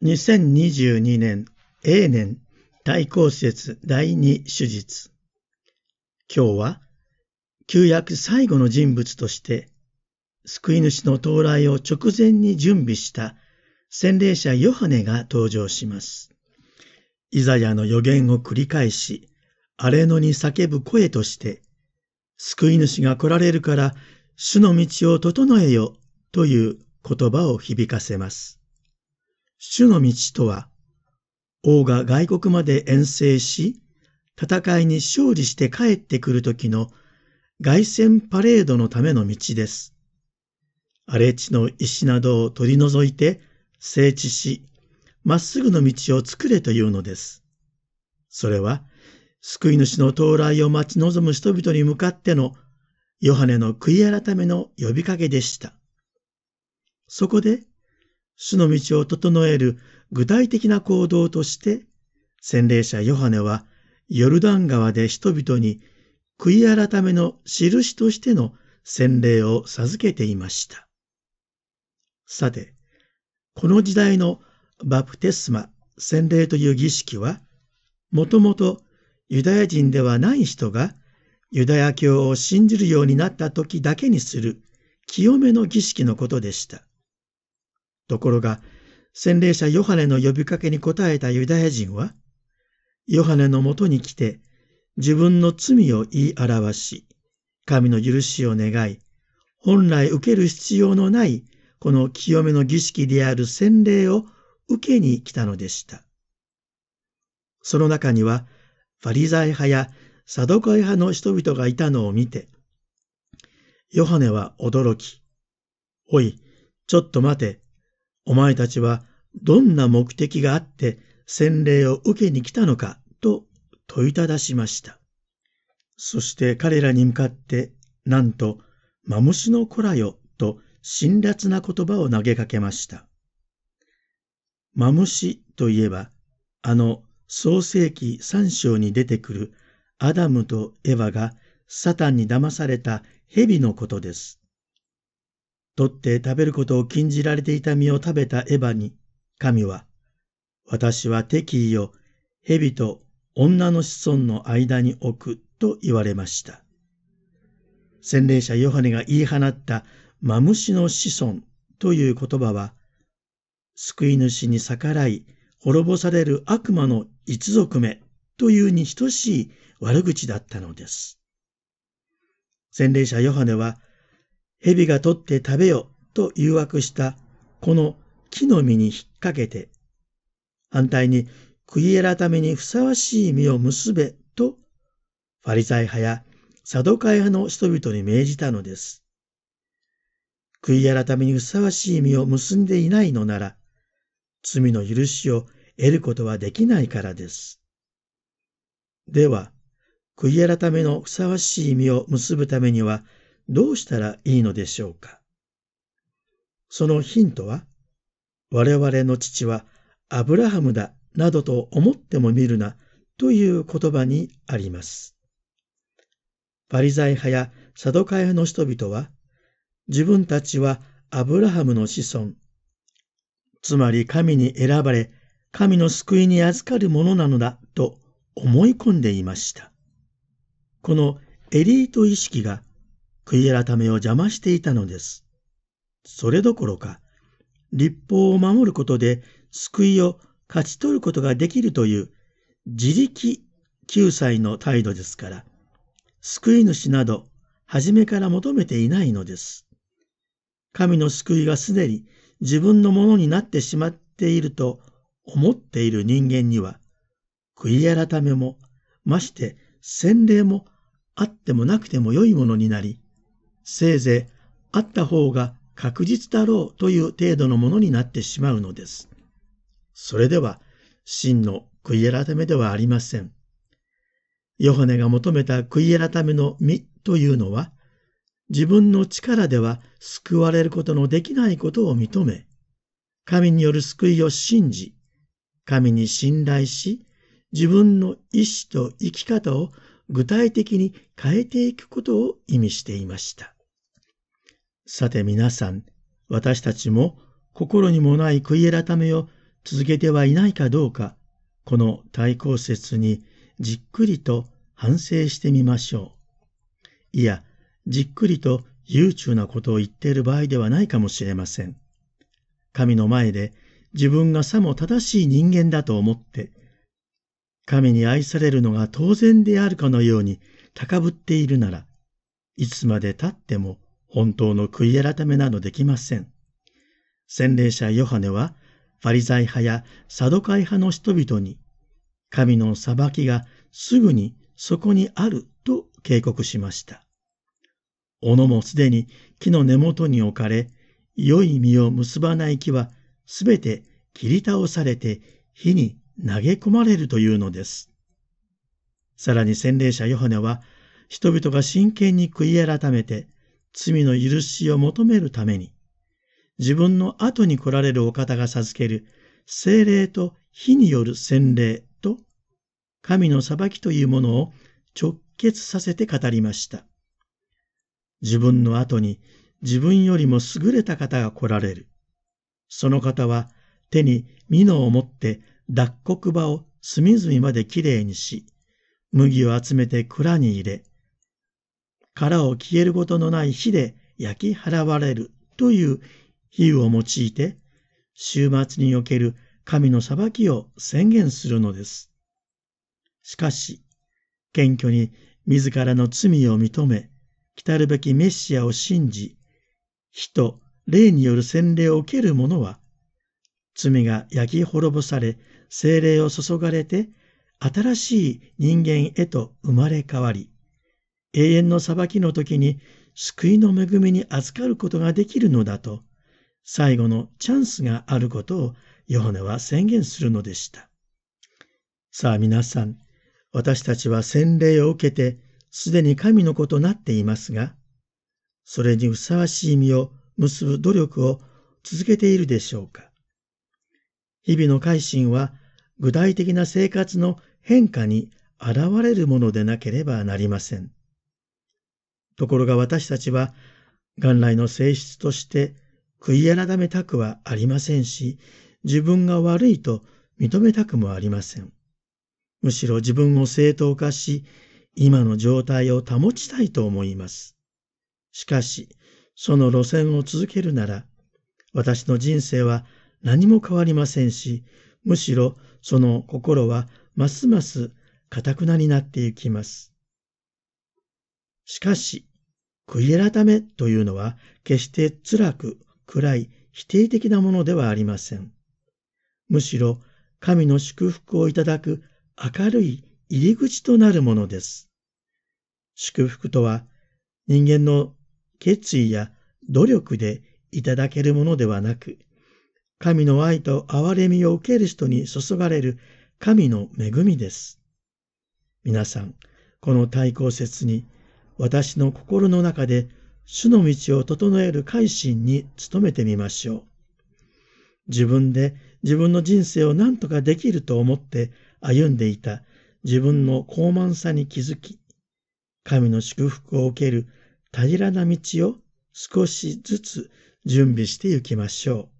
2022年永年大公節第二手術。今日は旧約最後の人物として救い主の到来を直前に準備した洗礼者ヨハネが登場します。イザヤの予言を繰り返し、荒れ野に叫ぶ声として、救い主が来られるから主の道を整えよという言葉を響かせます。主の道とは、王が外国まで遠征し、戦いに勝利して帰ってくる時の凱旋パレードのための道です。荒れ地の石などを取り除いて整地し、まっすぐの道を作れというのです。それは、救い主の到来を待ち望む人々に向かってのヨハネの悔い改めの呼びかけでした。そこで、主の道を整える具体的な行動として、洗礼者ヨハネはヨルダン川で人々に悔い改めの印としての洗礼を授けていました。さて、この時代のバプテスマ、洗礼という儀式は、もともとユダヤ人ではない人がユダヤ教を信じるようになった時だけにする清めの儀式のことでした。ところが、洗礼者ヨハネの呼びかけに応えたユダヤ人は、ヨハネのもとに来て、自分の罪を言い表し、神の許しを願い、本来受ける必要のないこの清めの儀式である洗礼を受けに来たのでした。その中には、ファリザイ派やサドカイ派の人々がいたのを見て、ヨハネは驚き、おい、ちょっと待て、お前たちはどんな目的があって洗礼を受けに来たのかと問いただしました。そして彼らに向かって、なんと、マムシの子らよと辛辣な言葉を投げかけました。マムシといえば、あの創世記三章に出てくるアダムとエヴァがサタンに騙された蛇のことです。取って食べることを禁じられていた実を食べたエヴァに、神は、私は敵意を蛇と女の子孫の間に置くと言われました。洗礼者ヨハネが言い放ったマムシの子孫という言葉は、救い主に逆らい滅ぼされる悪魔の一族目というに等しい悪口だったのです。洗礼者ヨハネは、蛇が取って食べよと誘惑したこの木の実に引っ掛けて、反対に悔い改めにふさわしい実を結べと、ファリザイ派やサドカイ派の人々に命じたのです。悔い改めにふさわしい実を結んでいないのなら、罪の許しを得ることはできないからです。では、悔い改めのふさわしい実を結ぶためにはどうしたらいいのでしょうか？そのヒントは、我々の父はアブラハムだなどと思ってもみるなという言葉にあります。パリザイ派やサドカイ派の人々は、自分たちはアブラハムの子孫、つまり神に選ばれ、神の救いに預かるものなのだと思い込んでいました。このエリート意識が悔い改めを邪魔していたのです。それどころか、立法を守ることで救いを勝ち取ることができるという自力救済の態度ですから、救い主など初めから求めていないのです。神の救いがすでに自分のものになってしまっていると思っている人間には、悔い改めも、まして洗礼もあってもなくても良いものになり、せいぜいあった方が確実だろうという程度のものになってしまうのです。それでは、真の悔い改めではありません。ヨハネが求めた悔い改めの実というのは、自分の力では救われることのできないことを認め、神による救いを信じ、神に信頼し、自分の意志と生き方を具体的に変えていくことを意味していました。さて皆さん、私たちも心にもない悔い改めを続けてはいないかどうか、この対抗説にじっくりと反省してみましょう。いや、じっくりと悠長なことを言っている場合ではないかもしれません。神の前で自分がさも正しい人間だと思って、神に愛されるのが当然であるかのように高ぶっているなら、いつまで経っても本当の悔い改めなどできません。洗礼者ヨハネは、ファリザイ派やサドカイ派の人々に、神の裁きがすぐにそこにあると警告しました。斧もすでに木の根元に置かれ、良い実を結ばない木はすべて切り倒されて火に投げ込まれるというのです。さらに洗礼者ヨハネは、人々が真剣に悔い改めて罪の許しを求めるために、自分の後に来られるお方が授ける精霊と火による洗礼と神の裁きというものを直結させて語りました。自分の後に自分よりも優れた方が来られる。その方は手に蓑を持って脱穀場を隅々まできれいにし、麦を集めて蔵に入れ、殻を消えることのない火で焼き払われるという比喩を用いて、終末における神の裁きを宣言するのです。しかし、謙虚に自らの罪を認め、来るべきメシアを信じ、火と霊による洗礼を受ける者は、罪が焼き滅ぼされ、精霊を注がれて、新しい人間へと生まれ変わり、永遠の裁きの時に救いの恵みに預かることができるのだと、最後のチャンスがあることをヨハネは宣言するのでした。さあ皆さん、私たちは洗礼を受けて、すでに神の子となっていますが、それにふさわしい実を結ぶ努力を続けているでしょうか。日々の改心は具体的な生活の変化に現れるものでなければなりません。ところが私たちは元来の性質として悔い改めたくはありませんし、自分が悪いと認めたくもありません。むしろ自分を正当化し、今の状態を保ちたいと思います。しかし、その路線を続けるなら、私の人生は何も変わりませんし、むしろその心はますます堅くなになっていきます。しかし、悔い改めというのは決して辛く暗い否定的なものではありません。むしろ神の祝福をいただく明るい入り口となるものです。祝福とは人間の決意や努力でいただけるものではなく、神の愛と憐れみを受ける人に注がれる神の恵みです。皆さん、この対抗説に私の心の中で主の道を整える改心に努めてみましょう。自分で自分の人生を何とかできると思って歩んでいた自分の高慢さに気づき、神の祝福を受ける平らな道を少しずつ準備して行きましょう。